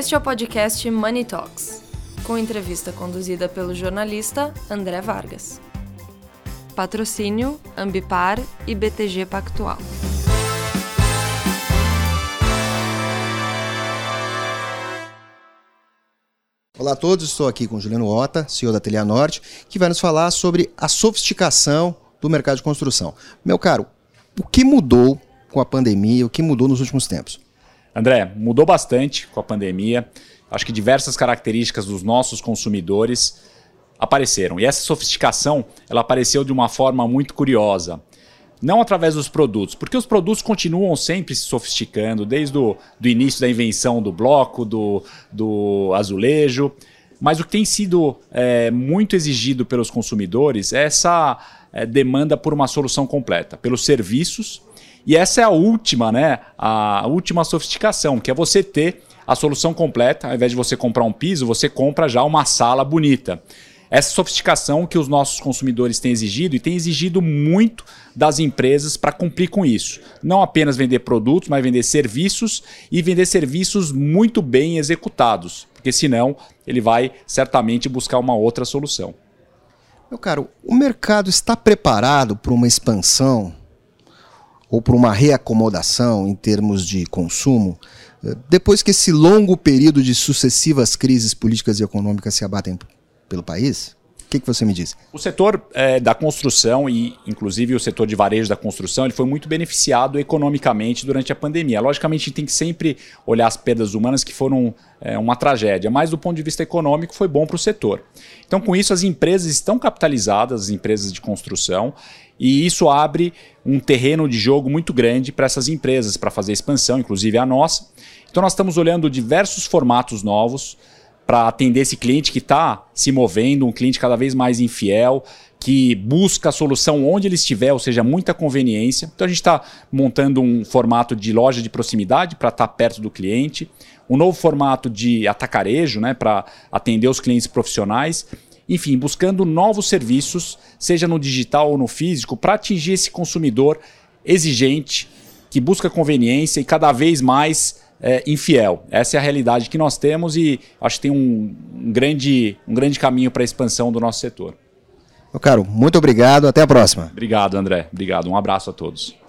Este é o podcast Money Talks, com entrevista conduzida pelo jornalista André Vargas. Patrocínio Ambipar e BTG Pactual. Olá a todos, estou aqui com Juliano Ota, CEO da Telha Norte, que vai nos falar sobre a sofisticação do mercado de construção. Meu caro, o que mudou com a pandemia, o que mudou nos últimos tempos? André, mudou bastante com a pandemia. Acho que diversas características dos nossos consumidores apareceram. E essa sofisticação, ela apareceu de uma forma muito curiosa. Não através dos produtos, porque os produtos continuam sempre se sofisticando, desde o do início da invenção do bloco, do, do azulejo. Mas o que tem sido é, muito exigido pelos consumidores é essa é, demanda por uma solução completa, pelos serviços e essa é a última, né? A última sofisticação, que é você ter a solução completa, ao invés de você comprar um piso, você compra já uma sala bonita. Essa sofisticação que os nossos consumidores têm exigido e têm exigido muito das empresas para cumprir com isso. Não apenas vender produtos, mas vender serviços e vender serviços muito bem executados, porque senão ele vai certamente buscar uma outra solução. Meu caro, o mercado está preparado para uma expansão ou por uma reacomodação em termos de consumo, eh, depois que esse longo período de sucessivas crises políticas e econômicas se abatem pelo país? O que, que você me diz? O setor é, da construção e, inclusive, o setor de varejo da construção, ele foi muito beneficiado economicamente durante a pandemia. Logicamente, a gente tem que sempre olhar as perdas humanas que foram é, uma tragédia, mas do ponto de vista econômico foi bom para o setor. Então, com isso, as empresas estão capitalizadas, as empresas de construção, e isso abre um terreno de jogo muito grande para essas empresas, para fazer expansão, inclusive a nossa. Então, nós estamos olhando diversos formatos novos para atender esse cliente que está se movendo, um cliente cada vez mais infiel, que busca a solução onde ele estiver, ou seja, muita conveniência. Então a gente está montando um formato de loja de proximidade para estar tá perto do cliente, um novo formato de atacarejo né, para atender os clientes profissionais. Enfim, buscando novos serviços, seja no digital ou no físico, para atingir esse consumidor exigente, que busca conveniência e cada vez mais é, infiel. Essa é a realidade que nós temos e acho que tem um, um grande, um grande caminho para a expansão do nosso setor. Meu caro, muito obrigado. Até a próxima. Obrigado, André. Obrigado. Um abraço a todos.